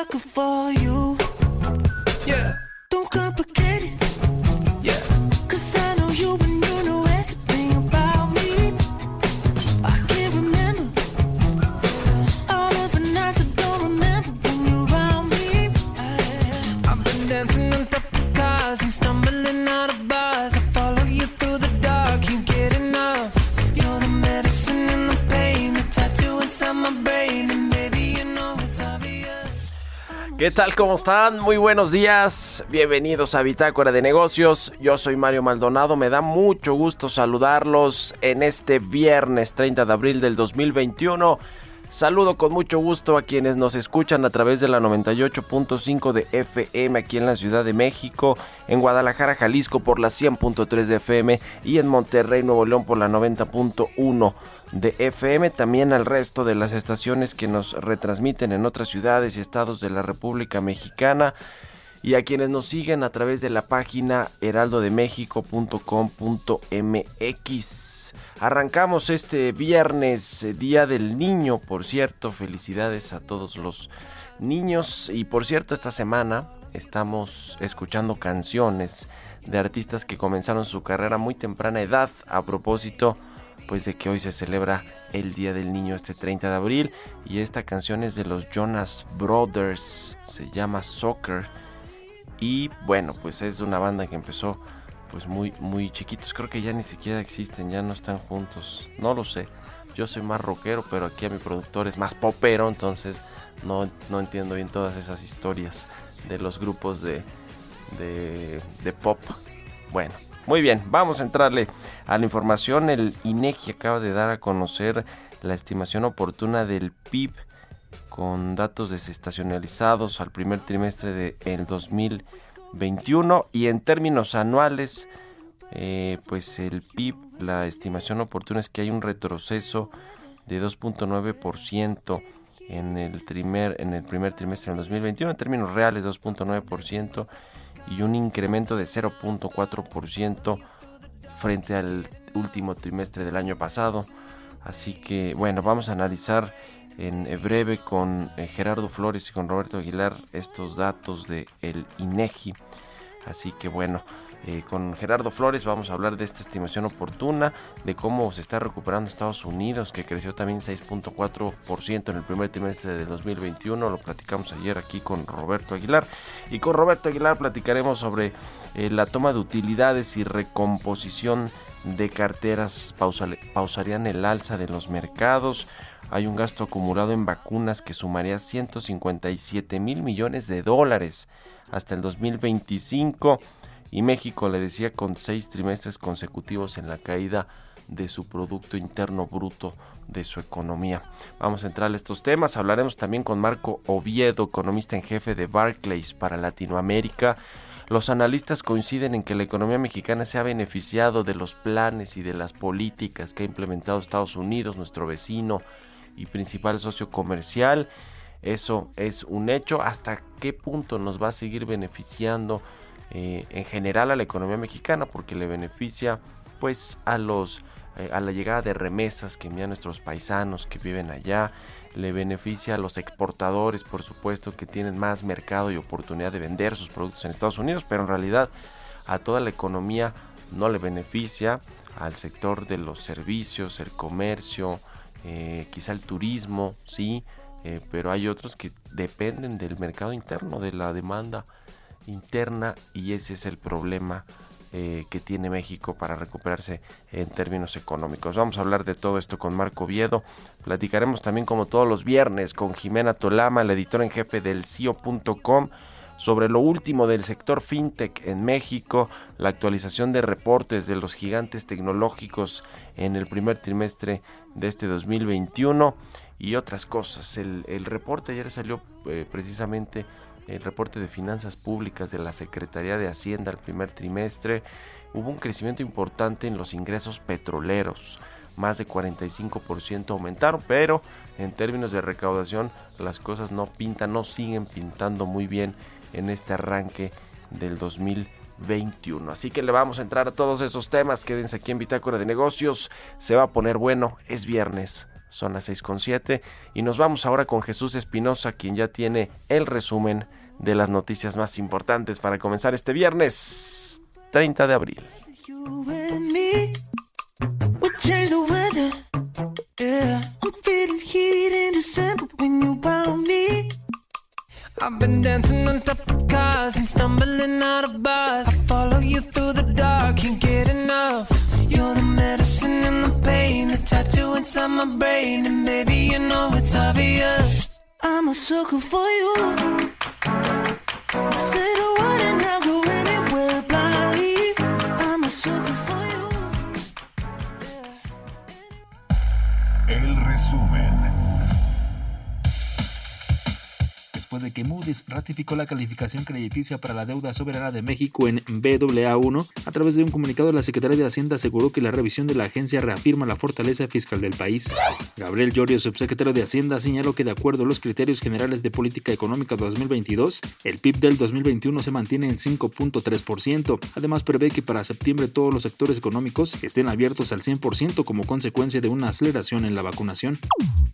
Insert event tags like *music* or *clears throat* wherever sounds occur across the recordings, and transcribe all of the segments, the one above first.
I'm a sucker for you. ¿Qué tal? ¿Cómo están? Muy buenos días. Bienvenidos a Bitácora de Negocios. Yo soy Mario Maldonado. Me da mucho gusto saludarlos en este viernes 30 de abril del 2021. Saludo con mucho gusto a quienes nos escuchan a través de la 98.5 de FM aquí en la Ciudad de México, en Guadalajara, Jalisco por la 100.3 de FM y en Monterrey, Nuevo León por la 90.1 de FM. También al resto de las estaciones que nos retransmiten en otras ciudades y estados de la República Mexicana y a quienes nos siguen a través de la página heraldodemexico.com.mx. Arrancamos este viernes, eh, Día del Niño, por cierto, felicidades a todos los niños y por cierto esta semana estamos escuchando canciones de artistas que comenzaron su carrera muy temprana edad a propósito pues de que hoy se celebra el Día del Niño este 30 de abril y esta canción es de los Jonas Brothers, se llama Soccer y bueno, pues es una banda que empezó pues muy muy chiquitos, creo que ya ni siquiera existen, ya no están juntos, no lo sé. Yo soy más rockero, pero aquí a mi productor es más popero, entonces no, no entiendo bien todas esas historias de los grupos de, de, de pop. Bueno, muy bien, vamos a entrarle a la información. El INEGI acaba de dar a conocer la estimación oportuna del PIB con datos desestacionalizados al primer trimestre del 2021 y en términos anuales eh, pues el PIB la estimación oportuna es que hay un retroceso de 2.9% en el primer en el primer trimestre del 2021 en términos reales 2.9% y un incremento de 0.4% frente al último trimestre del año pasado así que bueno vamos a analizar en breve con eh, Gerardo Flores y con Roberto Aguilar estos datos de el INEGI. Así que bueno, eh, con Gerardo Flores vamos a hablar de esta estimación oportuna, de cómo se está recuperando Estados Unidos, que creció también 6.4% en el primer trimestre de 2021. Lo platicamos ayer aquí con Roberto Aguilar. Y con Roberto Aguilar platicaremos sobre eh, la toma de utilidades y recomposición de carteras. pausarían el alza de los mercados hay un gasto acumulado en vacunas que sumaría 157 mil millones de dólares hasta el 2025 y México le decía con seis trimestres consecutivos en la caída de su Producto Interno Bruto de su economía. Vamos a entrar a estos temas. Hablaremos también con Marco Oviedo, economista en jefe de Barclays para Latinoamérica. Los analistas coinciden en que la economía mexicana se ha beneficiado de los planes y de las políticas que ha implementado Estados Unidos, nuestro vecino, y principal socio comercial. Eso es un hecho. ¿Hasta qué punto nos va a seguir beneficiando eh, en general a la economía mexicana? Porque le beneficia pues a los eh, a la llegada de remesas que envían nuestros paisanos que viven allá. le beneficia a los exportadores, por supuesto, que tienen más mercado y oportunidad de vender sus productos en Estados Unidos, pero en realidad a toda la economía no le beneficia, al sector de los servicios, el comercio, eh, quizá el turismo, sí, eh, pero hay otros que dependen del mercado interno, de la demanda interna y ese es el problema eh, que tiene México para recuperarse en términos económicos. Vamos a hablar de todo esto con Marco Viedo. Platicaremos también como todos los viernes con Jimena Tolama, la editora en jefe del CIO.com sobre lo último del sector fintech en México, la actualización de reportes de los gigantes tecnológicos en el primer trimestre de este 2021 y otras cosas. El, reporte ayer salió eh, precisamente el reporte de finanzas públicas de la Secretaría de Hacienda al primer trimestre, hubo un crecimiento importante en los ingresos petroleros, más de 45% aumentaron, pero en términos de recaudación las cosas no pintan, no siguen pintando muy bien en este arranque del 2021. Así que le vamos a entrar a todos esos temas, quédense aquí en Bitácora de Negocios, se va a poner bueno, es viernes. Son las 6.7 y nos vamos ahora con Jesús Espinosa, quien ya tiene el resumen de las noticias más importantes para comenzar este viernes 30 de abril. I've been dancing on top of cars and stumbling out of bars. I follow you through the dark, can't get enough. You're the medicine and the pain, the tattoo inside my brain, and baby you know it's obvious. I'm a sucker for you. The and I'll go. I'm a. El resumen. Después de que Moody's ratificó la calificación crediticia para la deuda soberana de México en BAA1, a través de un comunicado la Secretaría de Hacienda aseguró que la revisión de la agencia reafirma la fortaleza fiscal del país. Gabriel Llorio, subsecretario de Hacienda, señaló que de acuerdo a los criterios generales de política económica 2022, el PIB del 2021 se mantiene en 5.3%. Además, prevé que para septiembre todos los sectores económicos estén abiertos al 100% como consecuencia de una aceleración en la vacunación.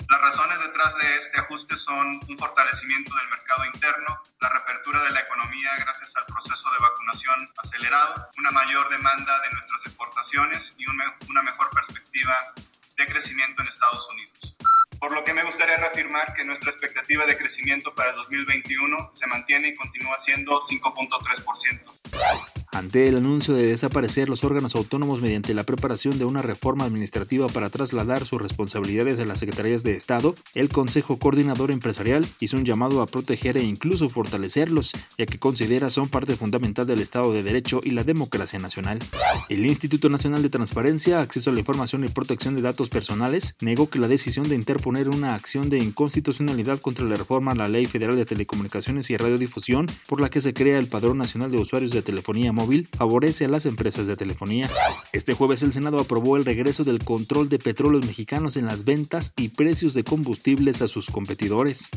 Las razones detrás de este ajuste son un fortalecimiento del mercado interno, la reapertura de la economía gracias al proceso de vacunación acelerado, una mayor demanda de nuestras exportaciones y una mejor perspectiva de crecimiento en Estados Unidos. Por lo que me gustaría reafirmar que nuestra expectativa de crecimiento para el 2021 se mantiene y continúa siendo 5.3%. Ante el anuncio de desaparecer los órganos autónomos mediante la preparación de una reforma administrativa para trasladar sus responsabilidades a las secretarías de Estado, el Consejo Coordinador Empresarial hizo un llamado a proteger e incluso fortalecerlos, ya que considera son parte fundamental del Estado de Derecho y la democracia nacional. El Instituto Nacional de Transparencia, Acceso a la Información y Protección de Datos Personales negó que la decisión de interponer una acción de inconstitucionalidad contra la reforma a la Ley Federal de Telecomunicaciones y Radiodifusión, por la que se crea el Padrón Nacional de Usuarios de Telefonía Móvil, favorece a las empresas de telefonía. Este jueves el Senado aprobó el regreso del control de petróleos mexicanos en las ventas y precios de combustibles a sus competidores.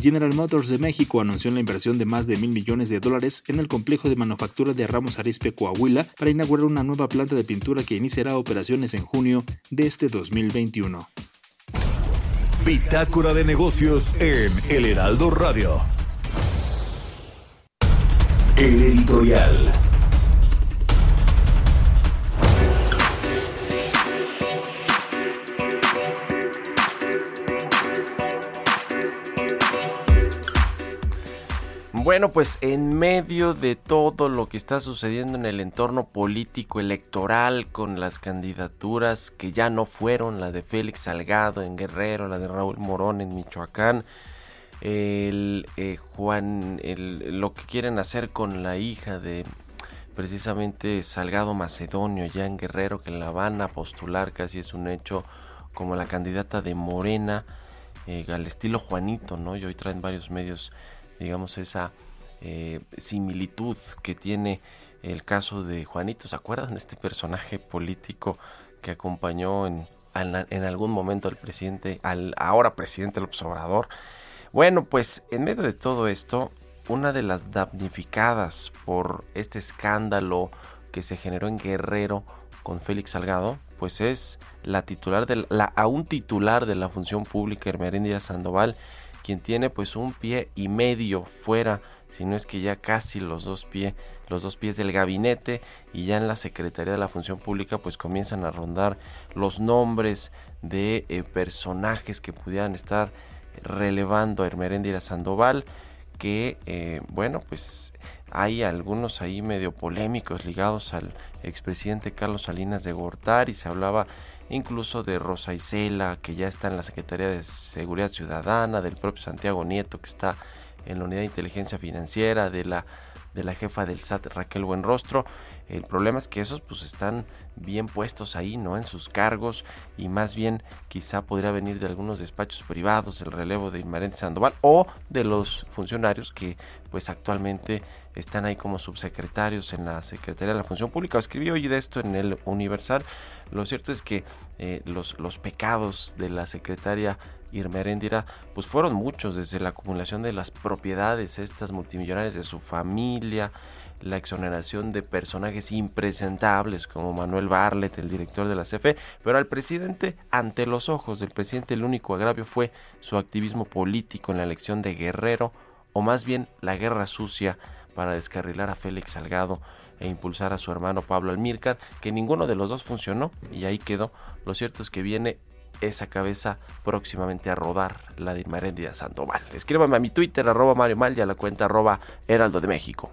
General Motors de México anunció la inversión de más de mil millones de dólares en el complejo de manufactura de Ramos Arizpe, Coahuila, para inaugurar una nueva planta de pintura que iniciará operaciones en junio de este 2021. Bitácora de negocios en El Heraldo Radio. El editorial. Bueno, pues en medio de todo lo que está sucediendo en el entorno político electoral con las candidaturas que ya no fueron, la de Félix Salgado en Guerrero, la de Raúl Morón en Michoacán, el eh, Juan, el- lo que quieren hacer con la hija de precisamente Salgado Macedonio ya en Guerrero, que la van a postular, casi es un hecho, como la candidata de Morena, eh, al estilo Juanito, ¿no? Y hoy traen varios medios, digamos, esa eh, similitud que tiene el caso de Juanito. ¿Se acuerdan de este personaje político que acompañó en, en, algún momento al presidente, al ahora presidente López Obrador? Bueno, pues en medio de todo esto, una de las damnificadas por este escándalo que se generó en Guerrero con Félix Salgado, pues es la titular de la, a un titular de la función pública, Hermeréndira Sandoval, quien tiene pues un pie y medio fuera, si no es que ya casi los dos pies, los dos pies del gabinete y ya en la Secretaría de la Función Pública pues comienzan a rondar los nombres de eh, personajes que pudieran estar relevando a Hermeréndira Sandoval que eh, bueno pues hay algunos ahí medio polémicos ligados al expresidente Carlos Salinas de Gortari se hablaba incluso de Rosa Isela, que ya está en la Secretaría de Seguridad Ciudadana, del propio Santiago Nieto, que está en la Unidad de Inteligencia Financiera, de la de la jefa del SAT Raquel Buenrostro. El problema es que esos pues están bien puestos ahí, ¿no? En sus cargos y más bien quizá podría venir de algunos despachos privados el relevo de Inmarente Sandoval o de los funcionarios que pues actualmente están ahí como subsecretarios en la Secretaría de la Función Pública. Escribí hoy de esto en el Universal. Lo cierto es que eh, los, los pecados de la secretaria Irma Heréndira, pues fueron muchos, desde la acumulación de las propiedades, estas multimillonarias de su familia, la exoneración de personajes impresentables como Manuel Barlet, el director de la CFE, pero al presidente, ante los ojos del presidente, el único agravio fue su activismo político en la elección de Guerrero, o más bien la guerra sucia para descarrilar a Félix Salgado e impulsar a su hermano Pablo Almírcar, que ninguno de los dos funcionó y ahí quedó. Lo cierto es que viene esa cabeza próximamente a rodar, la de Maréndida Sandoval. Escríbame a mi Twitter, arroba Mario Mal, y a la cuenta arroba Heraldo de México.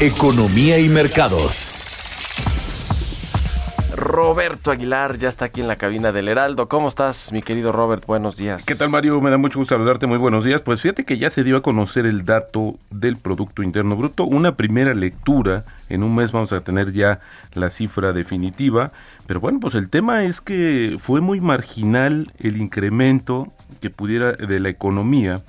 Economía y mercados. Roberto Aguilar ya está aquí en la cabina del Heraldo. ¿Cómo estás, mi querido Robert? Buenos días. ¿Qué tal, Mario? Me da mucho gusto saludarte. Muy buenos días. Pues fíjate que ya se dio a conocer el dato del Producto Interno Bruto. Una primera lectura. En un mes vamos a tener ya la cifra definitiva. Pero bueno, pues el tema es que fue muy marginal el incremento que pudiera de la economía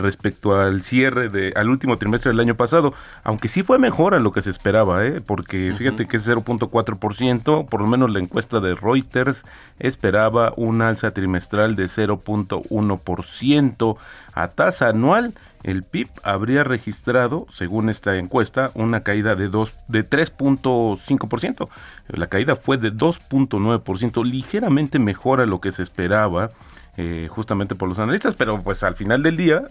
respecto al cierre de al último trimestre del año pasado, aunque sí fue mejor a lo que se esperaba, ¿eh? porque fíjate que es 0.4%, por lo menos la encuesta de Reuters esperaba un alza trimestral de 0.1% a tasa anual. El PIB habría registrado, según esta encuesta, una caída de dos, de 3.5%. La caída fue de 2.9%, ligeramente mejor a lo que se esperaba eh, justamente por los analistas, pero pues al final del día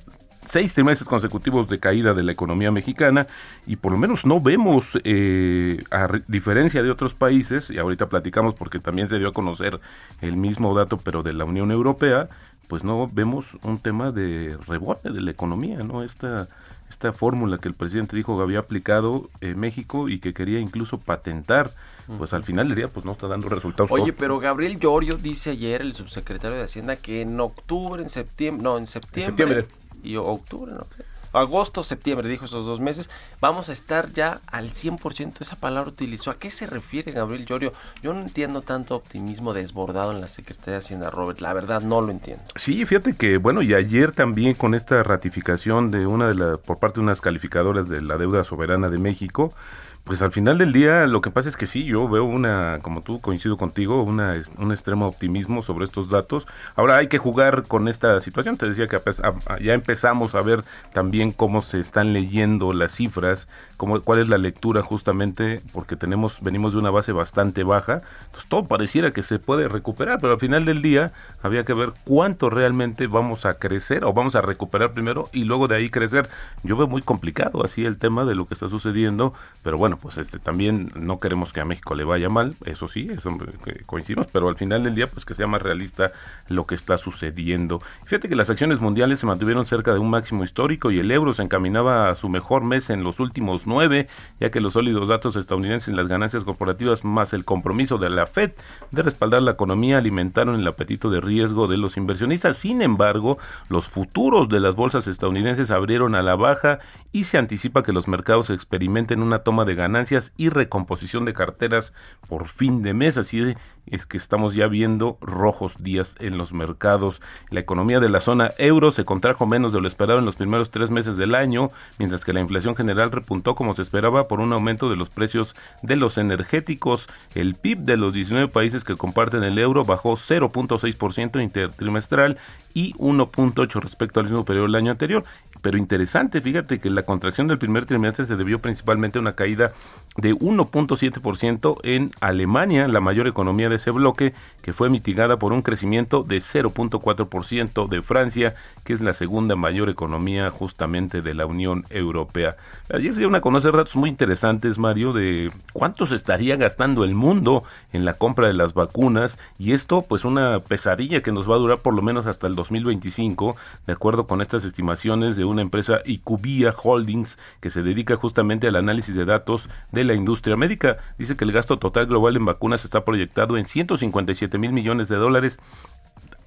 seis trimestres consecutivos de caída de la economía mexicana y por lo menos no vemos, eh, a diferencia de otros países, y ahorita platicamos porque también se dio a conocer el mismo dato, pero de la Unión Europea, pues no vemos un tema de rebote de la economía, ¿no? Esta, esta fórmula que el presidente dijo que había aplicado en México y que quería incluso patentar pues al final del día pues no está dando resultados. Oye, pero Gabriel Llorio dice ayer, el subsecretario de Hacienda, que en octubre, en septiembre, no, en septiembre, y octubre, no agosto, septiembre, dijo esos dos meses, vamos a estar ya al 100%, esa palabra utilizó. ¿A qué se refiere Gabriel Llorio? Yo no entiendo tanto optimismo desbordado en la Secretaría de Hacienda, Robert, la verdad no lo entiendo. Sí, fíjate que, bueno, y ayer también con esta ratificación de una de las, por parte de unas calificadoras de la deuda soberana de México, pues al final del día lo que pasa es que sí, yo veo una, como tú coincido contigo, una, un extremo optimismo sobre estos datos. Ahora hay que jugar con esta situación. Te decía que ya empezamos a ver también cómo se están leyendo las cifras, cómo, cuál es la lectura justamente, porque tenemos, venimos de una base bastante baja. Entonces todo pareciera que se puede recuperar, pero al final del día había que ver cuánto realmente vamos a crecer o vamos a recuperar primero y luego de ahí crecer. Yo veo muy complicado así el tema de lo que está sucediendo, pero bueno, pues este también no queremos que a México le vaya mal, eso sí, eso coincidimos, pero al final del día pues que sea más realista lo que está sucediendo. Fíjate que las acciones mundiales se mantuvieron cerca de un máximo histórico y el euro se encaminaba a su mejor mes en los últimos nueve, ya que los sólidos datos estadounidenses en las ganancias corporativas más el compromiso de la Fed de respaldar la economía alimentaron el apetito de riesgo de los inversionistas. Sin embargo, los futuros de las bolsas estadounidenses abrieron a la baja y se anticipa que los mercados experimenten una toma de ganancias y recomposición de carteras por fin de mes. Así es que estamos ya viendo rojos días en los mercados. La economía de la zona euro se contrajo menos de lo esperado en los primeros tres meses del año, mientras que la inflación general repuntó como se esperaba por un aumento de los precios de los energéticos. El PIB de los 19 países que comparten el euro bajó 0.6% intertrimestral y 1.8 respecto al mismo periodo del año anterior. Pero interesante, fíjate que la contracción del primer trimestre se debió principalmente a una caída de 1.7% en Alemania, la mayor economía de ese bloque, que fue mitigada por un crecimiento de 0.4% de Francia, que es la segunda mayor economía justamente de la Unión Europea. Ayer se dieron a conocer datos muy interesantes, Mario, de cuánto se estaría gastando el mundo en la compra de las vacunas y esto pues una pesadilla que nos va a durar por lo menos hasta el 2025, de acuerdo con estas estimaciones de una empresa Icubia Holdings que se dedica justamente al análisis de datos de la industria médica. Dice que el gasto total global en vacunas está proyectado en 157 mil millones de dólares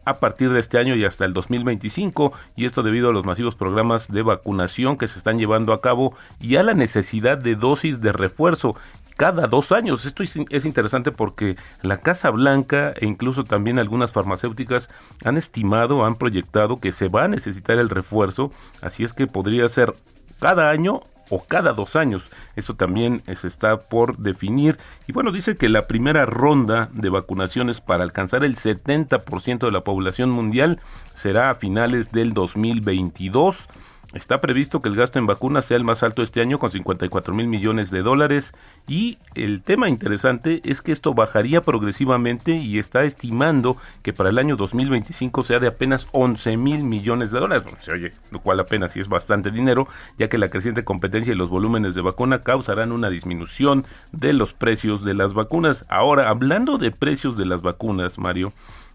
a partir de este año y hasta el 2025 y esto debido a los masivos programas de vacunación que se están llevando a cabo y a la necesidad de dosis de refuerzo cada dos años. Esto es, es, interesante porque la Casa Blanca e incluso también algunas farmacéuticas han estimado, han proyectado que se va a necesitar el refuerzo, así es que podría ser cada año o cada dos años. Eso también se está por definir. Y bueno, dice que la primera ronda de vacunaciones para alcanzar el 70% de la población mundial será a finales del 2022. Está previsto que el gasto en vacunas sea el más alto este año con 54 mil millones de dólares y el tema interesante es que esto bajaría progresivamente y está estimando que para el año 2025 sea de apenas 11 mil millones de dólares. Oye, lo cual apenas sí es bastante dinero, ya que la creciente competencia y los volúmenes de vacuna causarán una disminución de los precios de las vacunas. Ahora, hablando de precios de las vacunas, Mario,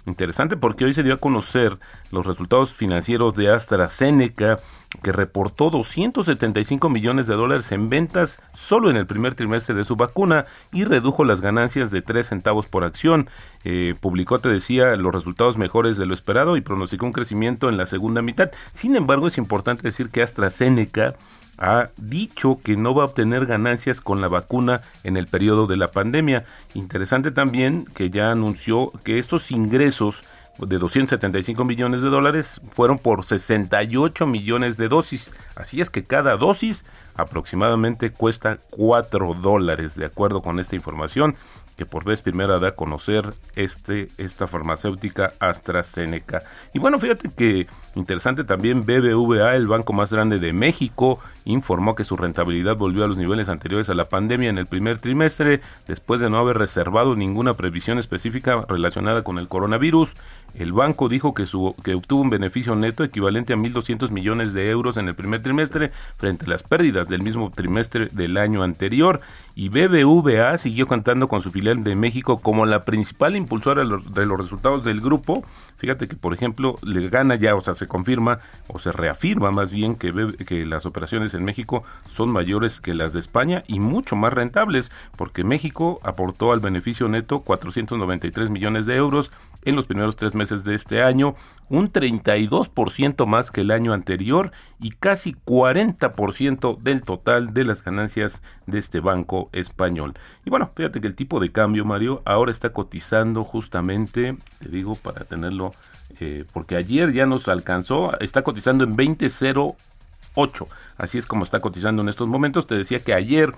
Interesante porque hoy se dio a conocer los resultados financieros de AstraZeneca, que reportó 275 millones de dólares en ventas solo en el primer trimestre de su vacuna y redujo las ganancias de 3 centavos por acción. Eh, publicó, te decía, los resultados mejores de lo esperado y pronosticó un crecimiento en la segunda mitad. Sin embargo, es importante decir que AstraZeneca ha dicho que no va a obtener ganancias con la vacuna en el periodo de la pandemia. Interesante también que ya anunció que estos ingresos de 275 millones de dólares fueron por 68 millones de dosis. Así es que cada dosis aproximadamente cuesta 4 dólares, de acuerdo con esta información que por vez primera da a conocer este, esta farmacéutica AstraZeneca. Y bueno, fíjate que interesante también BBVA, el banco más grande de México, informó que su rentabilidad volvió a los niveles anteriores a la pandemia en el primer trimestre, después de no haber reservado ninguna previsión específica relacionada con el coronavirus. El banco dijo que, su, que obtuvo un beneficio neto equivalente a 1.200 millones de euros en el primer trimestre frente a las pérdidas del mismo trimestre del año anterior y BBVA siguió contando con su filial de México como la principal impulsora de los resultados del grupo. Fíjate que, por ejemplo, le gana ya, o sea, se confirma o se reafirma más bien que, que las operaciones en México son mayores que las de España y mucho más rentables, porque México aportó al beneficio neto 493 millones de euros en los primeros tres meses de este año, un 32% más que el año anterior y casi 40% del total de las ganancias de este banco español. Y bueno, fíjate que el tipo de cambio, Mario, ahora está cotizando justamente, te digo para tenerlo, eh, porque ayer ya nos alcanzó, está cotizando en 20.08. Así es como está cotizando en estos momentos. Te decía que ayer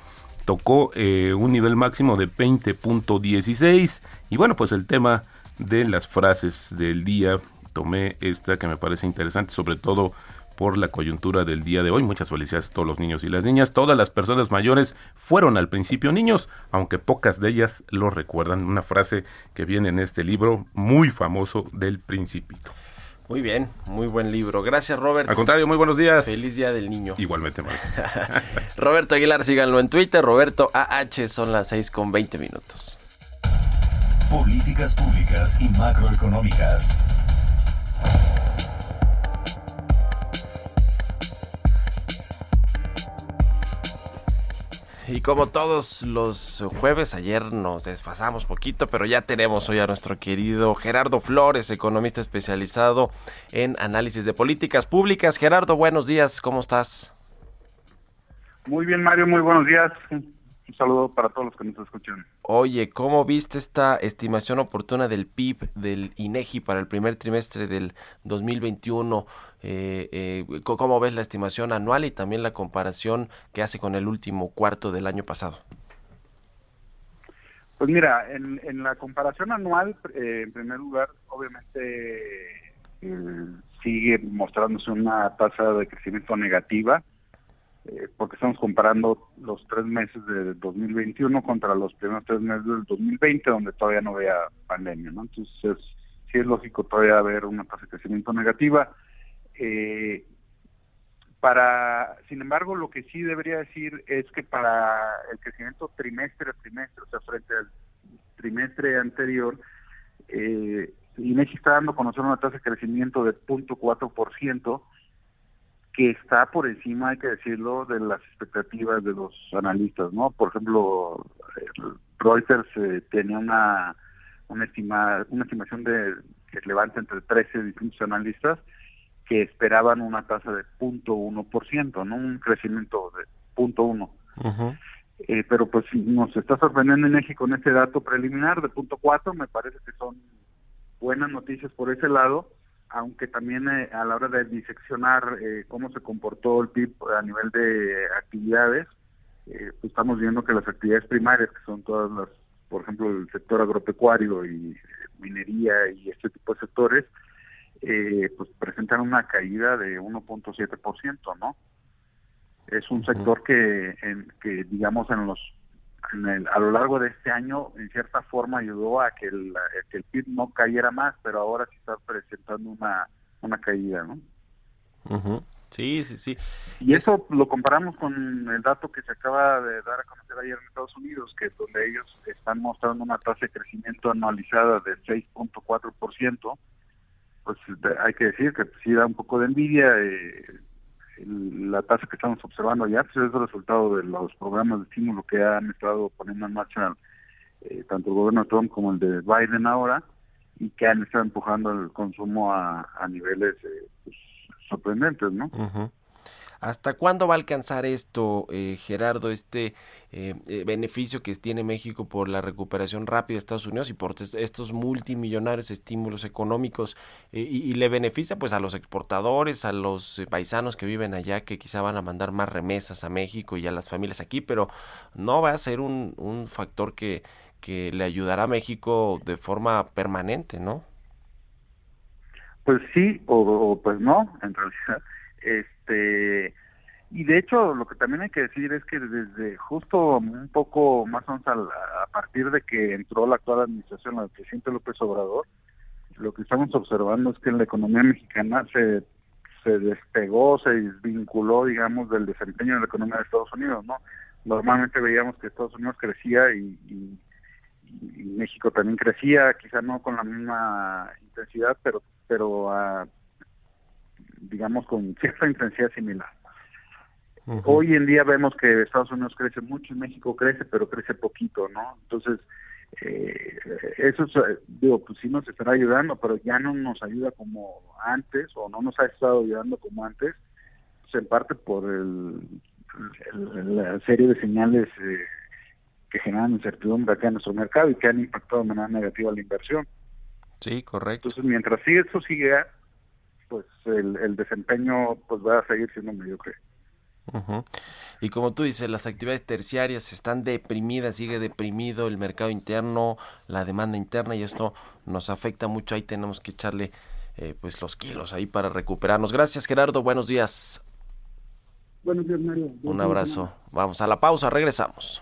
tocó eh, un nivel máximo de 20.16. Y bueno, pues el tema de las frases del día. Tomé esta que me parece interesante, sobre todo por la coyuntura del día de hoy. Muchas felicidades a todos los niños y las niñas. Todas las personas mayores fueron al principio niños, aunque pocas de ellas lo recuerdan. Una frase que viene en este libro muy famoso del Principito. Muy bien, muy buen libro. Gracias, Robert. Al contrario, muy buenos días. Feliz Día del Niño. Igualmente, *laughs* Roberto Aguilar, síganlo en Twitter. Roberto AH, son las 6 con 20 minutos. Políticas públicas y macroeconómicas. Y como todos los jueves, ayer nos desfasamos poquito, pero ya tenemos hoy a nuestro querido Gerardo Flores, economista especializado en análisis de políticas públicas. Gerardo, buenos días, ¿cómo estás? Muy bien, Mario, muy buenos días. Un saludo para todos los que nos escuchan. Oye, ¿cómo viste esta estimación oportuna del PIB del INEGI para el primer trimestre del 2021? Eh, eh, ¿Cómo ves la estimación anual y también la comparación que hace con el último cuarto del año pasado? Pues mira, en, en la comparación anual, eh, en primer lugar, obviamente eh, sigue mostrándose una tasa de crecimiento negativa, eh, porque estamos comparando los tres meses de 2021 contra los primeros tres meses del 2020, donde todavía no había pandemia, ¿no? Entonces, sí es lógico todavía haber una tasa de crecimiento negativa. Eh, para, sin embargo, lo que sí debería decir es que para el crecimiento trimestre a trimestre, o sea, frente al trimestre anterior, eh, está dando a conocer una tasa de crecimiento de 0.4%, que está por encima, hay que decirlo, de las expectativas de los analistas, ¿no? Por ejemplo, Reuters eh, tenía una una, estima, una estimación de que levanta entre 13 distintos analistas que esperaban una tasa de 0.1%, ¿no? Un crecimiento de 0.1. Eh, pero pues nos está sorprendiendo en México con este dato preliminar de 0.4, me parece que son buenas noticias por ese lado, aunque también eh, a la hora de diseccionar eh, cómo se comportó el PIB a nivel de actividades, eh, pues estamos viendo que las actividades primarias, que son todas las, por ejemplo, el sector agropecuario y minería y este tipo de sectores, eh, pues presentan una caída de 1.7%, ¿no? Es un sector que, en, que digamos, en los en el, a lo largo de este año, en cierta forma, ayudó a que el, a que el PIB no cayera más, pero ahora sí está presentando una, una caída, ¿no? Ujú. Sí, sí, sí. Y eso lo comparamos con el dato que se acaba de dar a conocer ayer en Estados Unidos, que es donde ellos están mostrando una tasa de crecimiento anualizada de 6.4%, pues hay que decir que sí da un poco de envidia. eh, la tasa que estamos observando ya pues es el resultado de los programas de estímulo que han estado poniendo en marcha eh, tanto el gobierno de Trump como el de Biden ahora y que han estado empujando el consumo a, niveles eh, pues, sorprendentes, ¿no? Ujú. ¿Hasta cuándo va a alcanzar esto, eh, Gerardo, este eh, eh, beneficio que tiene México por la recuperación rápida de Estados Unidos y por estos multimillonarios estímulos económicos eh, y, le beneficia pues a los exportadores, a los paisanos que viven allá que quizá van a mandar más remesas a México y a las familias aquí, pero no va a ser un, factor que, le ayudará a México de forma permanente, ¿no? Pues sí o, o pues no, en realidad. Este y de hecho lo que también hay que decir es que desde justo un poco más o menos a, partir de que entró la actual administración, la del presidente López Obrador, lo que estamos observando es que la economía mexicana se se despegó, se desvinculó, digamos, del desempeño de la economía de Estados Unidos, ¿no? Normalmente veíamos que Estados Unidos crecía y, y, México también crecía, quizá no con la misma intensidad, pero pero ah, digamos con cierta intensidad similar. Hoy en día vemos que Estados Unidos crece mucho y México crece, pero crece poquito, ¿no? Entonces, eh, eso es, eh, digo, pues sí nos estará ayudando, pero ya no nos ayuda como antes, o no nos ha estado ayudando como antes, pues en parte por el, el- la serie de señales eh, que generan incertidumbre acá en nuestro mercado y que han impactado de manera negativa la inversión. Sí, correcto. Entonces, mientras sigue eso siga, pues el, el desempeño pues va a seguir siendo mediocre. Ujú. Y como tú dices, las actividades terciarias están deprimidas, sigue deprimido el mercado interno, la demanda interna y esto nos afecta mucho. Ahí tenemos que echarle eh, pues los kilos ahí para recuperarnos. Gracias Gerardo, buenos días. Buenos días, Mario. Un abrazo. Vamos a la pausa, regresamos.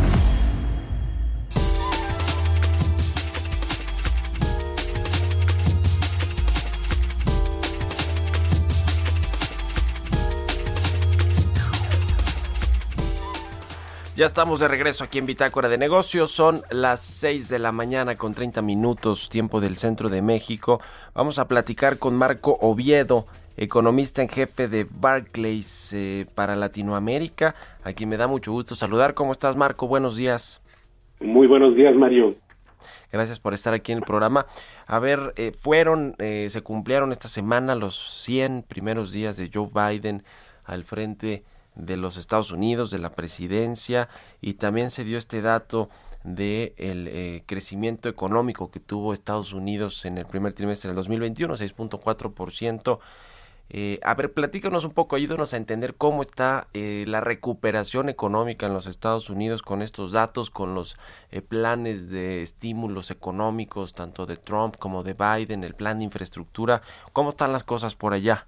Ya estamos de regreso aquí en Bitácora de Negocios. Son las 6 de la mañana con 30 minutos, tiempo del centro de México. Vamos a platicar con Marco Oviedo, economista en jefe de Barclays eh, para Latinoamérica, a quien me da mucho gusto saludar. ¿Cómo estás, Marco? Buenos días. Muy buenos días, Mario. Gracias por estar aquí en el programa. A ver, eh, fueron, eh, se cumplieron esta semana los 100 primeros días de Joe Biden al frente de los Estados Unidos, de la presidencia, y también se dio este dato de el eh, crecimiento económico que tuvo Estados Unidos en el primer trimestre del 2021, 6.4%. Eh, a ver, platícanos un poco, ayúdanos a entender cómo está eh, la recuperación económica en los Estados Unidos con estos datos, con los eh, planes de estímulos económicos, tanto de Trump como de Biden, el plan de infraestructura. ¿Cómo están las cosas por allá?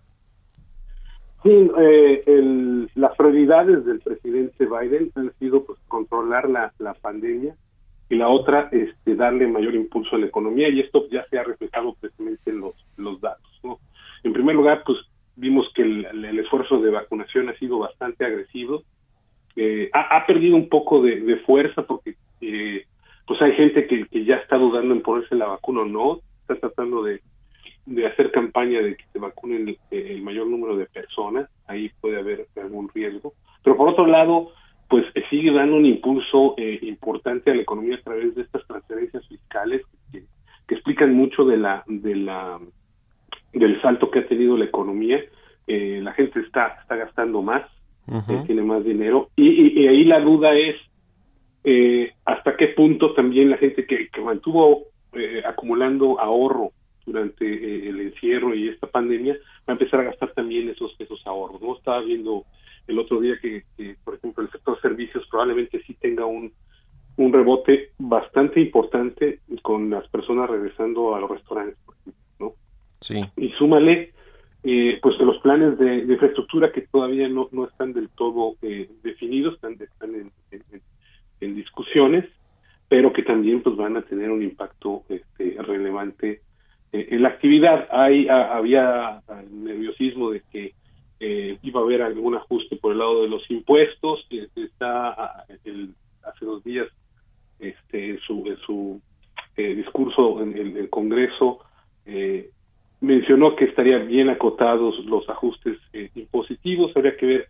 Sí, eh, las prioridades del presidente Biden han sido pues, controlar la, la pandemia y la otra, este, darle mayor impulso a la economía y esto ya se ha reflejado precisamente en los, los datos. ¿no? En primer lugar, pues vimos que el, el esfuerzo de vacunación ha sido bastante agresivo. Eh, ha, ha, perdido un poco de, de fuerza porque eh, pues hay gente que, que, ya está dudando en ponerse la vacuna o no. Está tratando de, de hacer campaña de que se vacunen el, el, mayor número de personas. Ahí puede haber algún riesgo. Pero por otro lado, pues sigue dando un impulso eh, importante a la economía a través de estas transferencias fiscales que, que explican mucho de la de la del salto que ha tenido la economía. Eh, la gente está, está gastando más, uh -huh. eh, tiene más dinero, y, y, y, ahí la duda es eh, hasta qué punto también la gente que, que mantuvo eh, acumulando ahorro durante eh, el encierro y esta pandemia va a empezar a gastar también esos, esos ahorros. ¿no? Estaba viendo el otro día que, que, por ejemplo, el sector servicios probablemente sí tenga un, un rebote bastante importante con las personas regresando a los restaurantes, por ejemplo. ¿no? Sí. Y súmale, eh, pues los planes de, de, infraestructura que todavía no, no están del todo eh, definidos, están, están en, en, en, discusiones, pero que también pues van a tener un impacto este, relevante eh, en la actividad. Hay, había nerviosismo de que eh, iba a haber algún ajuste por el lado de los impuestos, está el, hace dos días este, su, su eh, discurso en el, el Congreso eh, mencionó que estarían bien acotados los ajustes impositivos, habría que ver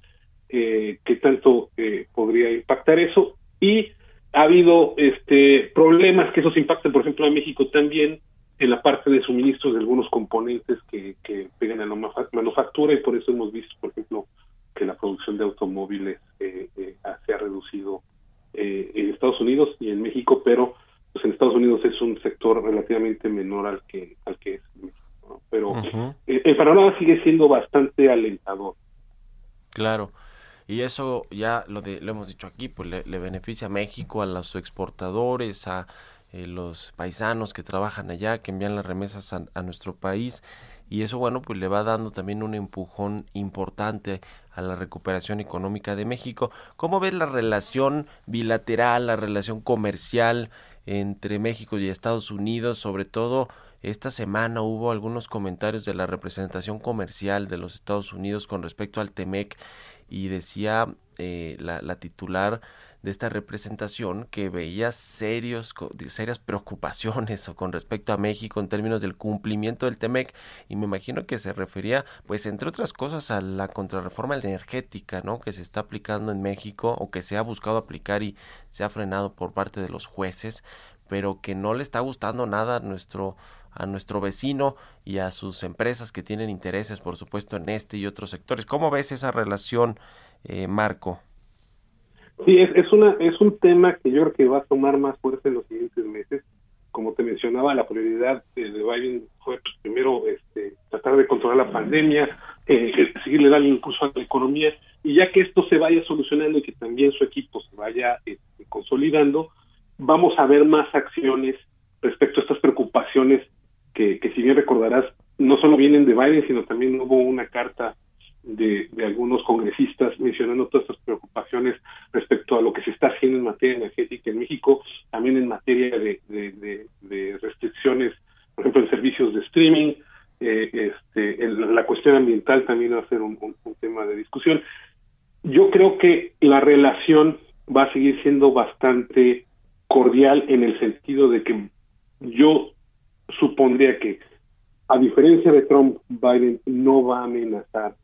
qué tanto podría impactar eso y ha habido este problemas que esos impacten, por ejemplo, a México también en la parte de suministros de algunos componentes que, que pegan a la manufactura y por eso hemos visto, por ejemplo, que la producción de automóviles eh, eh, se ha reducido eh, en Estados Unidos y en México, pero pues en Estados Unidos es un sector relativamente menor al que al que es México. ¿no? Pero uh -huh. el, el panorama sigue siendo bastante alentador. Claro. Y eso ya lo, de, lo hemos dicho aquí, pues le, le beneficia a México, a los exportadores, a eh, los paisanos que trabajan allá, que envían las remesas a, a, nuestro país. Y eso, bueno, pues le va dando también un empujón importante a la recuperación económica de México. ¿Cómo ves la relación bilateral, la relación comercial entre México y Estados Unidos? Sobre todo, esta semana hubo algunos comentarios de la representación comercial de los Estados Unidos con respecto al TEMEC y decía eh, la, la, titular de esta representación que veía serios, serias preocupaciones *laughs* con respecto a México en términos del cumplimiento del TEMEC y me imagino que se refería pues entre otras cosas a la contrarreforma energética ¿no? que se está aplicando en México o que se ha buscado aplicar y se ha frenado por parte de los jueces pero que no le está gustando nada a nuestro a nuestro vecino y a sus empresas que tienen intereses, por supuesto, en este y otros sectores. ¿Cómo ves esa relación, eh, Marco? Sí, es, es, una, es un tema que yo creo que va a tomar más fuerza en los siguientes meses. Como te mencionaba, la prioridad de Biden fue pues, primero este, tratar de controlar la pandemia, eh, seguirle dando impulso a la economía, y ya que esto se vaya solucionando y que también su equipo se vaya este, consolidando, vamos a ver más acciones respecto a estas preocupaciones que, si bien recordarás, no solo vienen de Biden, sino también hubo una carta de, de, algunos congresistas mencionando todas estas preocupaciones respecto a lo que se está haciendo en materia energética en México, también en materia de, restricciones, por ejemplo, en servicios de streaming, eh, este, la cuestión ambiental también va a ser un, tema de discusión. Yo creo que la relación va a seguir siendo bastante cordial en el sentido de que yo supondría que, a diferencia de Trump, Biden no va a amenazar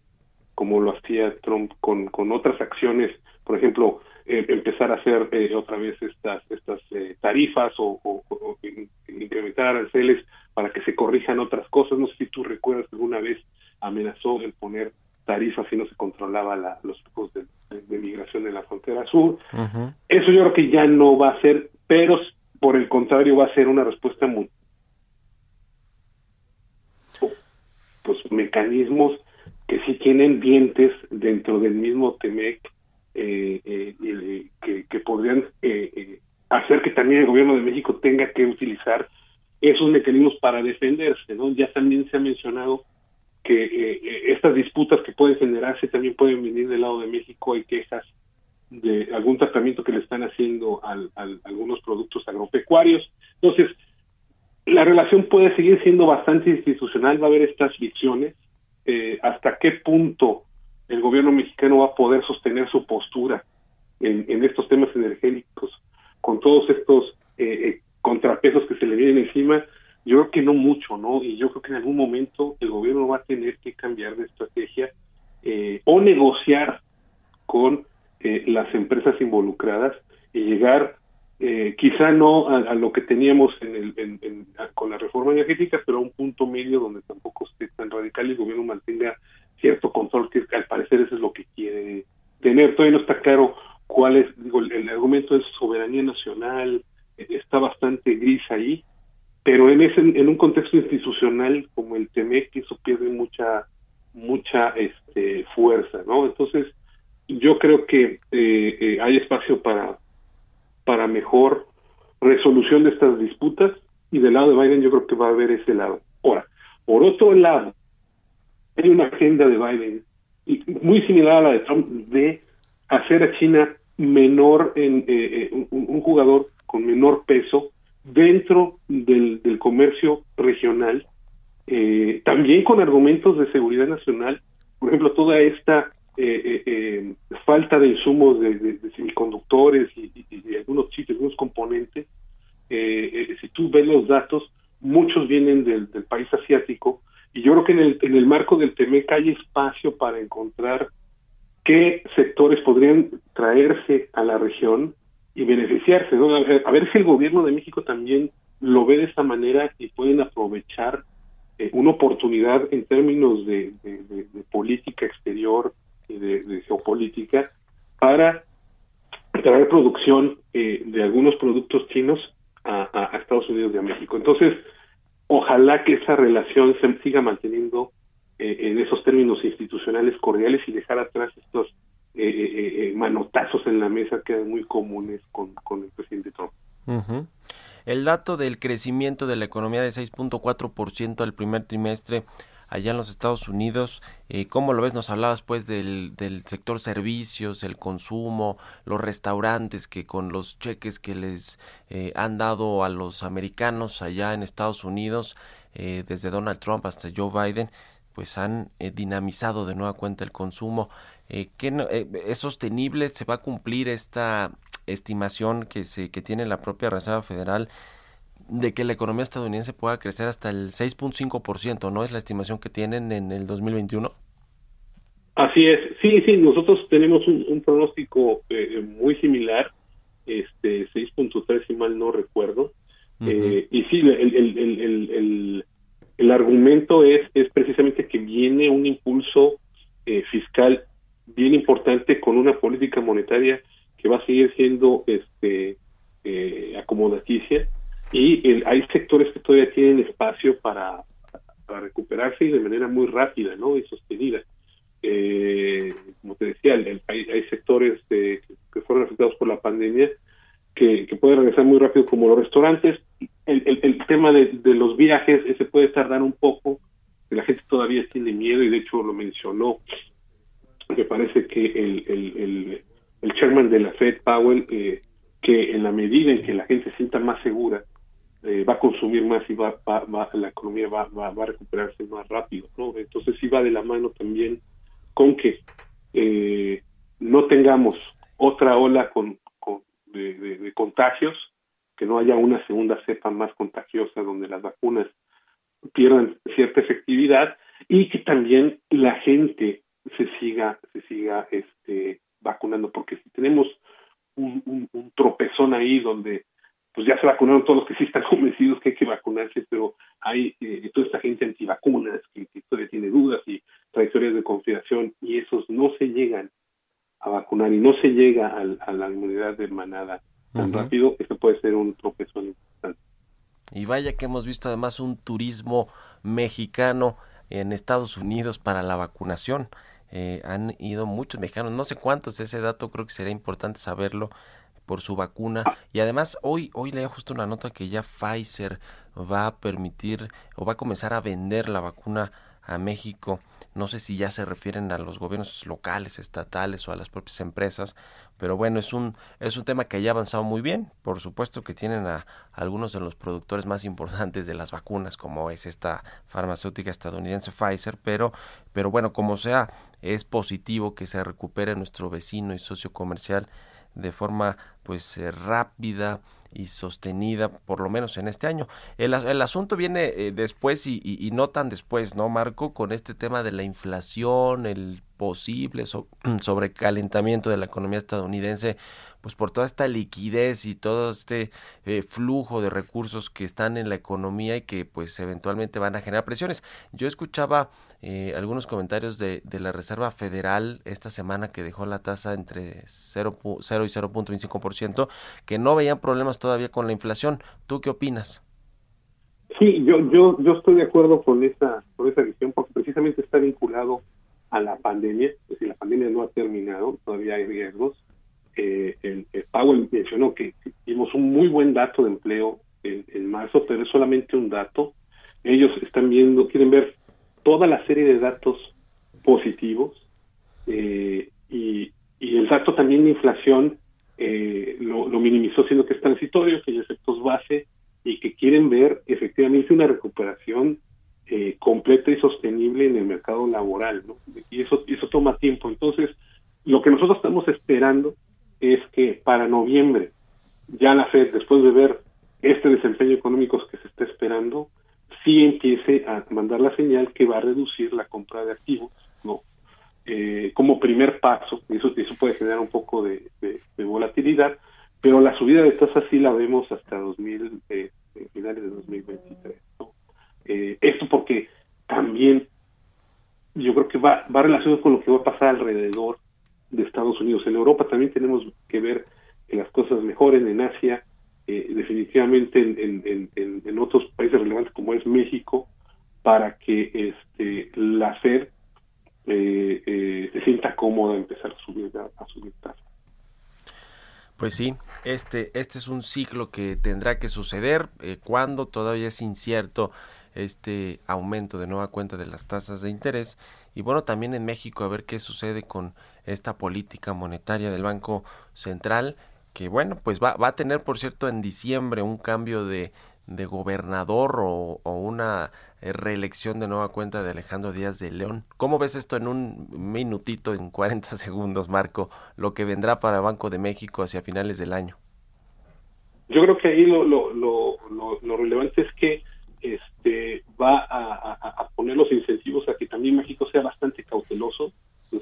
como lo hacía Trump con, con otras acciones, por ejemplo, eh, empezar a hacer eh, otra vez estas estas eh, tarifas o, o- o in- incrementar aranceles para que se corrijan otras cosas. No sé si tú recuerdas que alguna vez amenazó en poner tarifas si no se controlaba la- los flujos de, de- de migración en la frontera sur. Eso yo creo que ya no va a ser, pero por el contrario va a ser una respuesta muy pues mecanismos que sí tienen dientes dentro del mismo TEMEC eh, eh, que, que podrían eh, eh, hacer que también el gobierno de México tenga que utilizar esos mecanismos para defenderse, ¿no? Ya también se ha mencionado que eh, eh, estas disputas que pueden generarse también pueden venir del lado de México, hay quejas de algún tratamiento que le están haciendo al, al- algunos productos agropecuarios. Entonces, la relación puede seguir siendo bastante institucional, va a haber estas fricciones. Eh, ¿Hasta qué punto el gobierno mexicano va a poder sostener su postura en, en estos temas energéticos con todos estos eh, eh, contrapesos que se le vienen encima? Yo creo que no mucho, ¿no? Y yo creo que en algún momento el gobierno va a tener que cambiar de estrategia eh, o negociar con eh, las empresas involucradas y llegar eh, quizá no a, lo que teníamos en el, en- con la reforma energética, pero a un punto medio donde tampoco esté tan radical y el gobierno mantenga cierto control, que al parecer eso es lo que quiere tener. Todavía no está claro cuál es, digo, el, el argumento de soberanía nacional eh, está bastante gris ahí, pero en ese en un contexto institucional como el TEMEC eso pierde mucha mucha este fuerza, ¿no? Entonces yo creo que eh, eh, hay espacio para para mejor resolución de estas disputas y del lado de Biden yo creo que va a haber ese lado. Ahora, por otro lado, hay una agenda de Biden y muy similar a la de Trump de hacer a China menor en eh, eh, un, jugador con menor peso dentro del, del comercio regional, eh, también con argumentos de seguridad nacional, por ejemplo, toda esta eh, eh, eh, falta de insumos de, semiconductores y, y- y algunos chips, algunos componentes, eh, eh, si tú ves los datos, muchos vienen del, país asiático y yo creo que en el, en el marco del TEMEC hay espacio para encontrar qué sectores podrían traerse a la región y beneficiarse. A, ver, si el gobierno de México también lo ve de esta manera y pueden aprovechar eh, una oportunidad en términos de, política exterior de, de geopolítica para traer producción eh, de algunos productos chinos a, Estados Unidos y a México. Entonces, ojalá que esa relación se siga manteniendo eh, en esos términos institucionales cordiales y dejar atrás estos eh, eh, eh, manotazos en la mesa que eran muy comunes con, con el presidente Trump. Ujú. El dato del crecimiento de la economía de 6.4% al primer trimestre allá en los Estados Unidos, eh, ¿cómo lo ves? Nos hablabas pues del, del sector servicios, el consumo, los restaurantes que con los cheques que les eh, han dado a los americanos allá en Estados Unidos, eh, desde Donald Trump hasta Joe Biden, pues han eh, dinamizado de nueva cuenta el consumo. Eh, ¿qué no- ¿Es sostenible? ¿Se va a cumplir esta estimación que, se, que tiene la propia Reserva Federal de que la economía estadounidense pueda crecer hasta el 6.5%, ¿no? Es la estimación que tienen en el 2021. Así es, sí, sí, nosotros tenemos un, un pronóstico eh, muy similar, este 6.3 si mal no recuerdo, Eh, y sí, el, el, el, el, el, el argumento es, es precisamente que viene un impulso eh, fiscal bien importante con una política monetaria que va a seguir siendo este eh, acomodaticia y el- hay sectores que todavía tienen espacio para, recuperarse y de manera muy rápida ¿no? y sostenida. Eh, como te decía, el, país, hay sectores de- que fueron afectados por la pandemia que, que pueden regresar muy rápido, como los restaurantes. El, tema de, los viajes, ese puede tardar un poco, la gente todavía tiene miedo y de hecho lo mencionó. Me parece que el, el, chairman de la Fed, Powell, eh, que en la medida en que la gente se sienta más segura, eh, va a consumir más y va, la economía va, va, a recuperarse más rápido, ¿no? Entonces sí va de la mano también con que eh, no tengamos otra ola con, de, contagios, que no haya una segunda cepa más contagiosa donde las vacunas pierdan cierta efectividad y que también la gente se siga se siga este vacunando porque si tenemos un tropezón ahí donde pues ya se vacunaron todos los que sí están *laughs* convencidos que hay que vacunarse pero hay eh, toda esta gente antivacunas que, que todavía tiene dudas y trayectorias de confiación y esos no se llegan a vacunar y no se llega a la inmunidad de manada tan Ujú. rápido esto puede ser un tropezón importante Y vaya que hemos visto además un turismo mexicano en Estados Unidos para la vacunación. Eh, han ido muchos mexicanos, no sé cuántos, ese dato creo que sería importante saberlo por su vacuna. Y además hoy, hoy leía justo una nota que ya Pfizer va a permitir o va a comenzar a vender la vacuna a México. No sé si ya se refieren a los gobiernos locales, estatales o a las propias empresas, pero bueno, es un es un tema que ya ha avanzado muy bien. Por supuesto que tienen a, algunos de los productores más importantes de las vacunas, como es esta farmacéutica estadounidense Pfizer, pero pero bueno, como sea, es positivo que se recupere nuestro vecino y socio comercial de forma pues eh, rápida y sostenida por lo menos en este año. El, el asunto viene eh, después y, no tan después, ¿no, Marco? Con este tema de la inflación, el posible so- *clears throat* sobrecalentamiento de la economía estadounidense, pues por toda esta liquidez y todo este eh, flujo de recursos que están en la economía y que pues eventualmente van a generar presiones. Yo escuchaba eh, algunos comentarios de, la Reserva Federal esta semana que dejó la tasa entre 0, pu- 0 y 0.25%, que no veían problemas todavía con la inflación. ¿Tú qué opinas? Sí, yo, yo, yo estoy de acuerdo con esa, con esa visión porque precisamente está vinculado a la pandemia, es decir, la pandemia no ha terminado, todavía hay riesgos. Eh, el, el Powell mencionó que tuvimos un muy buen dato de empleo en, en marzo, pero es solamente un dato. Ellos están viendo, quieren ver toda la serie de datos positivos eh, y, y el dato también de inflación eh, lo, minimizó siendo que es transitorio, que hay efectos base y que quieren ver efectivamente una recuperación eh, completa y sostenible en el mercado laboral. Y eso, eso toma tiempo. Entonces, lo que nosotros estamos esperando es que para noviembre ya la Fed, después de ver este desempeño económico que se está esperando, sí empiece a mandar la señal que va a reducir la compra de activos, ¿no? Eh, como primer paso, eso, eso puede generar un poco de volatilidad, pero la subida de tasas sí la vemos hasta 2000, eh, eh, finales de 2023. ¿no? Eh, esto porque también yo creo que va, va relacionado con lo que va a pasar alrededor de Estados Unidos. En Europa también tenemos que ver que las cosas mejoren, en Asia, eh, definitivamente en, en- en- en- otros países relevantes como es México, para que este la Fed eh, eh, se sienta cómoda empezar a subir, a, subir tasas. Pues sí, este, este es un ciclo que tendrá que suceder. Cuando todavía es incierto este aumento de nueva cuenta de las tasas de interés. Y bueno, también en México a ver qué sucede con esta política monetaria del Banco Central, que bueno, pues va, va a tener, por cierto, en diciembre un cambio de, de gobernador o, o una eh, reelección de nueva cuenta de Alejandro Díaz de León. ¿Cómo ves esto en un minutito, en 40 *laughs* segundos, Marco, lo que vendrá para Banco de México hacia finales del año? Yo creo que ahí lo, lo, lo, lo, lo relevante es que este va a, a- a poner los incentivos a que también México sea bastante cauteloso.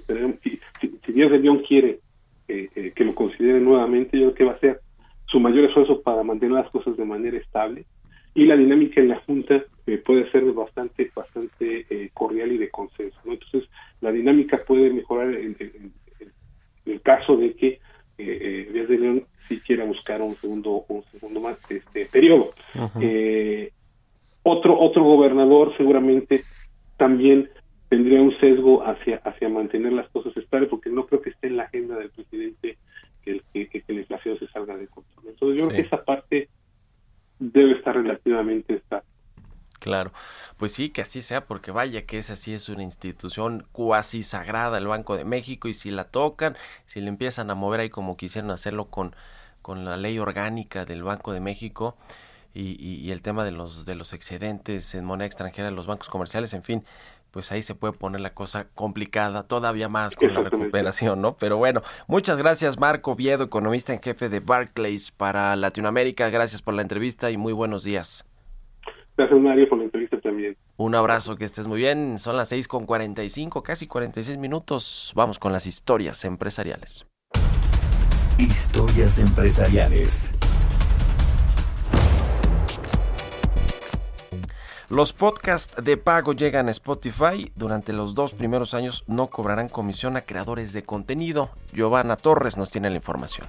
Tenemos- si, si, si Díaz de León quiere eh, eh, que lo considere nuevamente, yo creo que va a ser su mayor esfuerzo para mantener las cosas de manera estable y la dinámica en la Junta eh, puede ser bastante bastante eh, cordial y de consenso. ¿no? Entonces, la dinámica puede mejorar en, en- en- en el caso de que eh, eh, Díaz de León sí quiera buscar un segundo un segundo más este periodo. Eh, otro otro gobernador seguramente también tendría un sesgo hacia hacia mantener las cosas estables porque no creo que esté en la agenda del presidente que, el- que, que la inflación se salga de control. Entonces yo creo que esa parte debe estar relativamente estable. Claro, pues sí, que así sea, porque vaya que esa sí es una institución cuasi sagrada, el Banco de México, y si la tocan, si le empiezan a mover ahí como quisieron hacerlo con, con la ley orgánica del Banco de México y, y- y el tema de los, de los excedentes en moneda extranjera de los bancos comerciales, en fin, pues ahí se puede poner la cosa complicada todavía más con la recuperación, ¿no? Pero bueno, muchas gracias Marco Viedo, economista en jefe de Barclays para Latinoamérica. Gracias por la entrevista y muy buenos días. Gracias, Mario, por la entrevista también. Un abrazo, que estés muy bien. Son las 6 con 45, casi 46 minutos. Vamos con las historias empresariales. Historias empresariales. Los podcasts de pago llegan a Spotify. Durante los dos primeros años no cobrarán comisión a creadores de contenido. Giovanna Torres nos tiene la información.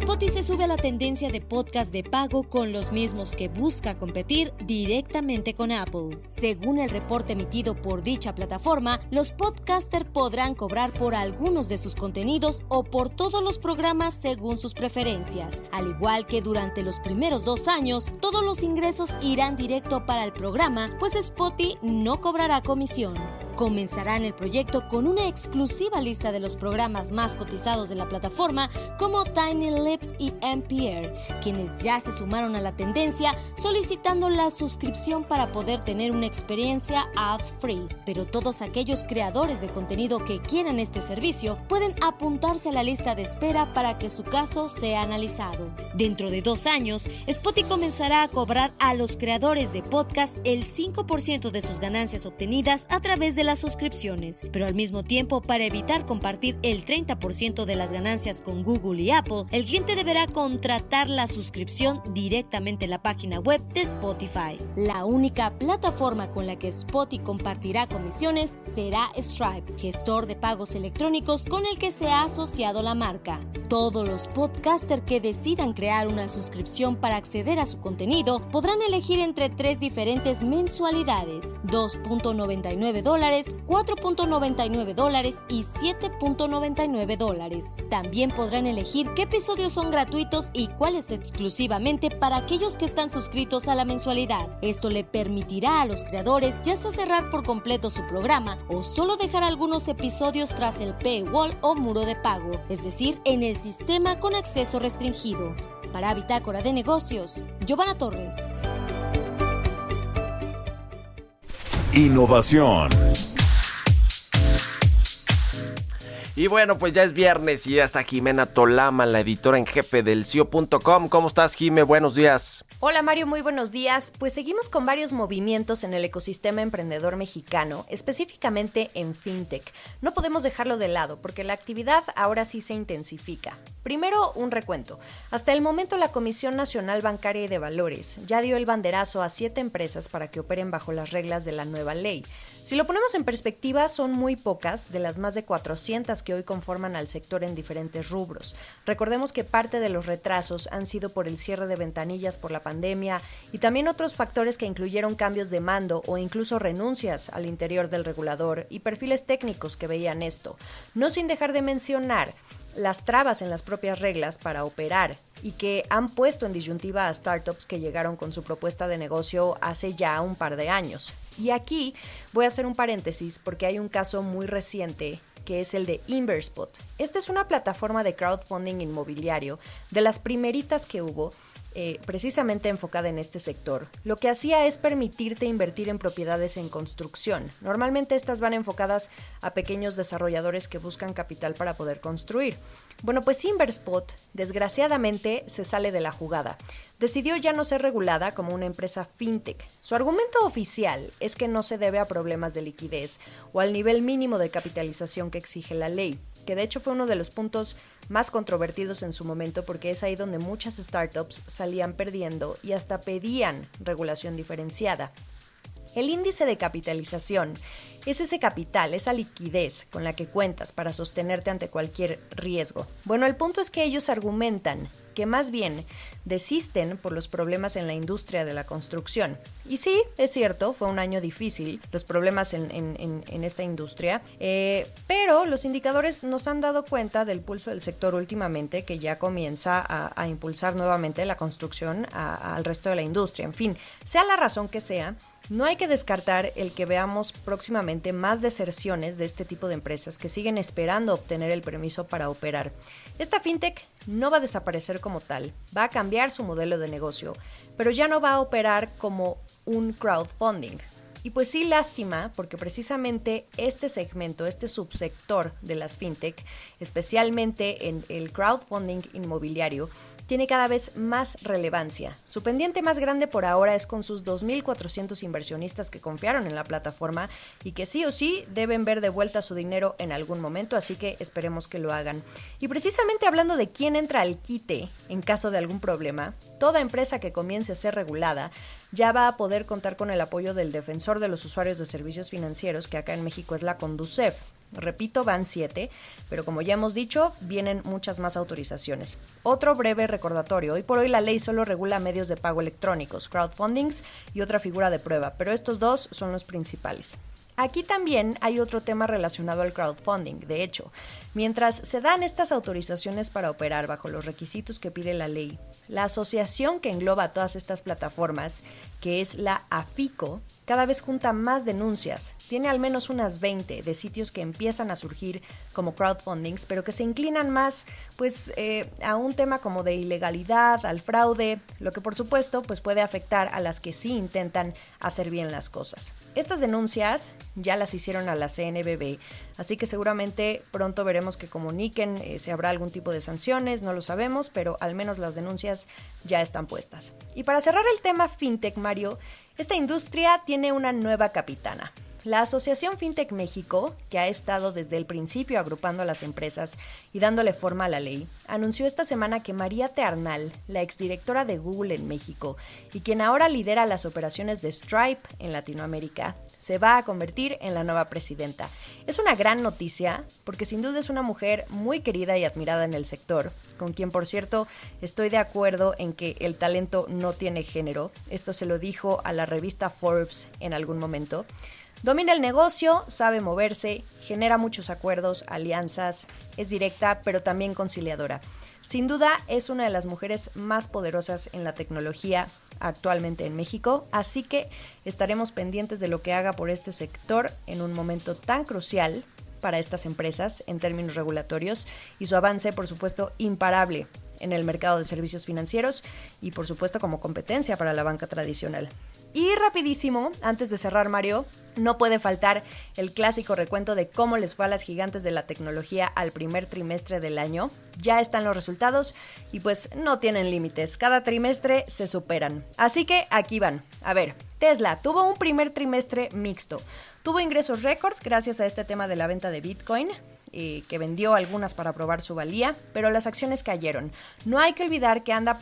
Spotify se sube a la tendencia de podcast de pago con los mismos que busca competir directamente con Apple. Según el reporte emitido por dicha plataforma, los podcasters podrán cobrar por algunos de sus contenidos o por todos los programas según sus preferencias. Al igual que durante los primeros dos años, todos los ingresos irán directo para el programa, pues Spotify no cobrará comisión. Comenzarán el proyecto con una exclusiva lista de los programas más cotizados de la plataforma como Tiny Lips y NPR, quienes ya se sumaron a la tendencia solicitando la suscripción para poder tener una experiencia ad-free. Pero todos aquellos creadores de contenido que quieran este servicio pueden apuntarse a la lista de espera para que su caso sea analizado. Dentro de dos años, Spotify comenzará a cobrar a los creadores de podcast el 5% de sus ganancias obtenidas a través de las suscripciones, pero al mismo tiempo para evitar compartir el 30% de las ganancias con Google y Apple, el cliente deberá contratar la suscripción directamente en la página web de Spotify. La única plataforma con la que Spotify compartirá comisiones será Stripe, gestor de pagos electrónicos con el que se ha asociado la marca. Todos los podcasters que decidan crear una suscripción para acceder a su contenido podrán elegir entre tres diferentes mensualidades, 2.99 dólares, 4.99 dólares y 7.99 dólares. También podrán elegir qué episodios son gratuitos y cuáles exclusivamente para aquellos que están suscritos a la mensualidad. Esto le permitirá a los creadores ya sea cerrar por completo su programa o solo dejar algunos episodios tras el paywall o muro de pago, es decir, en el sistema con acceso restringido. Para Bitácora de Negocios, Giovanna Torres. Innovación. Y bueno, pues ya es viernes y ya está Jimena Tolama, la editora en jefe del CIO.com. ¿Cómo estás, Jime? Buenos días. Hola Mario, muy buenos días. Pues seguimos con varios movimientos en el ecosistema emprendedor mexicano, específicamente en FinTech. No podemos dejarlo de lado porque la actividad ahora sí se intensifica. Primero, un recuento. Hasta el momento la Comisión Nacional Bancaria y de Valores ya dio el banderazo a siete empresas para que operen bajo las reglas de la nueva ley. Si lo ponemos en perspectiva, son muy pocas de las más de 400 que hoy conforman al sector en diferentes rubros. Recordemos que parte de los retrasos han sido por el cierre de ventanillas por la pandemia y también otros factores que incluyeron cambios de mando o incluso renuncias al interior del regulador y perfiles técnicos que veían esto. No sin dejar de mencionar las trabas en las propias reglas para operar y que han puesto en disyuntiva a startups que llegaron con su propuesta de negocio hace ya un par de años. Y aquí voy a hacer un paréntesis porque hay un caso muy reciente que es el de Inverspot. Esta es una plataforma de crowdfunding inmobiliario de las primeritas que hubo eh, precisamente enfocada en este sector. Lo que hacía es permitirte invertir en propiedades en construcción. Normalmente estas van enfocadas a pequeños desarrolladores que buscan capital para poder construir. Bueno, pues Inverspot, desgraciadamente, se sale de la jugada. Decidió ya no ser regulada como una empresa fintech. Su argumento oficial es que no se debe a problemas de liquidez o al nivel mínimo de capitalización que exige la ley que de hecho fue uno de los puntos más controvertidos en su momento porque es ahí donde muchas startups salían perdiendo y hasta pedían regulación diferenciada. El índice de capitalización es ese capital, esa liquidez con la que cuentas para sostenerte ante cualquier riesgo. Bueno, el punto es que ellos argumentan que más bien desisten por los problemas en la industria de la construcción. Y sí, es cierto, fue un año difícil, los problemas en, esta industria, eh, pero los indicadores nos han dado cuenta del pulso del sector últimamente, que ya comienza a, impulsar nuevamente la construcción al resto de la industria. En fin, sea la razón que sea, no hay que descartar el que veamos próximamente más deserciones de este tipo de empresas que siguen esperando obtener el permiso para operar. Esta fintech no va a desaparecer como tal, va a cambiar su modelo de negocio, pero ya no va a operar como un crowdfunding. Y pues sí, lástima, porque precisamente este segmento, este subsector de las fintech, especialmente en el crowdfunding inmobiliario, tiene cada vez más relevancia. Su pendiente más grande por ahora es con sus 2.400 inversionistas que confiaron en la plataforma y que sí o sí deben ver de vuelta su dinero en algún momento, así que esperemos que lo hagan. Y precisamente hablando de quién entra al quite en caso de algún problema, toda empresa que comience a ser regulada ya va a poder contar con el apoyo del defensor de los usuarios de servicios financieros, que acá en México es la Conducef. Repito, van siete, pero como ya hemos dicho, vienen muchas más autorizaciones. Otro breve recordatorio, hoy por hoy la ley solo regula medios de pago electrónicos, crowdfundings y otra figura de prueba, pero estos dos son los principales. Aquí también hay otro tema relacionado al crowdfunding. De hecho, mientras se dan estas autorizaciones para operar bajo los requisitos que pide la ley, la asociación que engloba todas estas plataformas, que es la AFICO, cada vez junta más denuncias. Tiene al menos unas 20 de sitios que empiezan a surgir como crowdfundings, pero que se inclinan más pues, eh, a un tema como de ilegalidad, al fraude, lo que por supuesto pues, puede afectar a las que sí intentan hacer bien las cosas. Estas denuncias ya las hicieron a la CNBB, así que seguramente pronto veremos que comuniquen eh, si habrá algún tipo de sanciones, no lo sabemos, pero al menos las denuncias ya están puestas. Y para cerrar el tema FinTech, Mario, esta industria tiene una nueva capitana. La Asociación FinTech México, que ha estado desde el principio agrupando a las empresas y dándole forma a la ley, anunció esta semana que María Tearnal, la exdirectora de Google en México y quien ahora lidera las operaciones de Stripe en Latinoamérica, se va a convertir en la nueva presidenta. Es una gran noticia porque sin duda es una mujer muy querida y admirada en el sector, con quien por cierto estoy de acuerdo en que el talento no tiene género. Esto se lo dijo a la revista Forbes en algún momento. Domina el negocio, sabe moverse, genera muchos acuerdos, alianzas, es directa pero también conciliadora. Sin duda es una de las mujeres más poderosas en la tecnología actualmente en México, así que estaremos pendientes de lo que haga por este sector en un momento tan crucial para estas empresas en términos regulatorios y su avance, por supuesto, imparable en el mercado de servicios financieros y, por supuesto, como competencia para la banca tradicional. Y rapidísimo, antes de cerrar Mario, no puede faltar el clásico recuento de cómo les fue a las gigantes de la tecnología al primer trimestre del año. Ya están los resultados y pues no tienen límites. Cada trimestre se superan. Así que aquí van. A ver, Tesla tuvo un primer trimestre mixto. Tuvo ingresos récord gracias a este tema de la venta de Bitcoin eh, que vendió algunas para probar su valía, pero las acciones cayeron. No hay que olvidar que anda,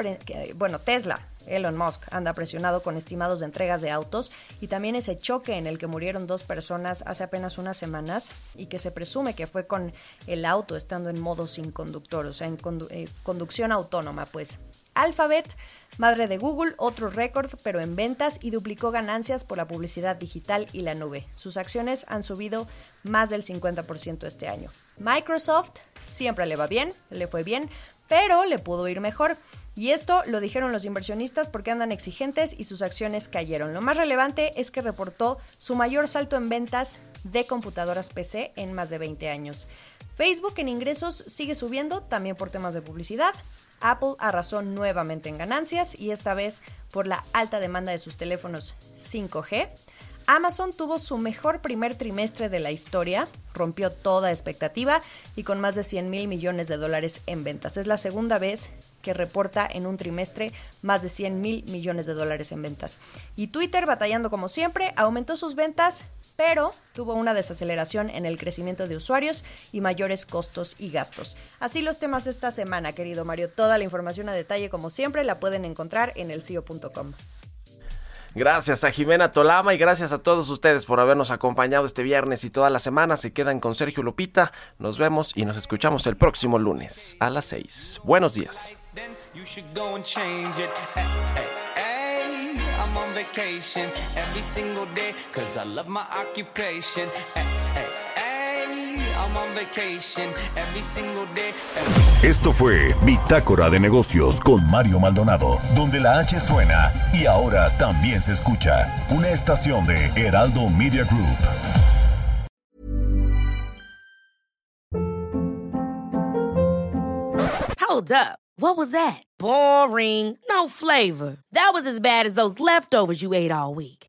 bueno, Tesla, Elon Musk anda presionado con estimados de entregas de autos y también ese choque en el que murieron dos personas hace apenas unas semanas y que se presume que fue con el auto estando en modo sin conductor, o sea, en eh, conducción autónoma, pues. Alphabet, madre de Google, otro récord, pero en ventas y duplicó ganancias por la publicidad digital y la nube. Sus acciones han subido más del 50% este año. Microsoft siempre le va bien, le fue bien, pero le pudo ir mejor. Y esto lo dijeron los inversionistas porque andan exigentes y sus acciones cayeron. Lo más relevante es que reportó su mayor salto en ventas de computadoras PC en más de 20 años. Facebook en ingresos sigue subiendo también por temas de publicidad. Apple arrasó nuevamente en ganancias y esta vez por la alta demanda de sus teléfonos 5G. Amazon tuvo su mejor primer trimestre de la historia, rompió toda expectativa y con más de 100 mil millones de dólares en ventas. Es la segunda vez que reporta en un trimestre más de 100 mil millones de dólares en ventas. Y Twitter, batallando como siempre, aumentó sus ventas, pero tuvo una desaceleración en el crecimiento de usuarios y mayores costos y gastos. Así los temas de esta semana, querido Mario. Toda la información a detalle, como siempre, la pueden encontrar en el CIO.com. Gracias a Jimena Tolama y gracias a todos ustedes por habernos acompañado este viernes y toda la semana. Se quedan con Sergio Lupita. Nos vemos y nos escuchamos el próximo lunes a las 6. Buenos días. Esto fue Bitácora de Negocios con Mario Maldonado, donde la H suena y ahora también se escucha. Una estación de Heraldo Media Group. Hold up. What was that? Boring. No flavor. That was as bad as those leftovers you ate all week.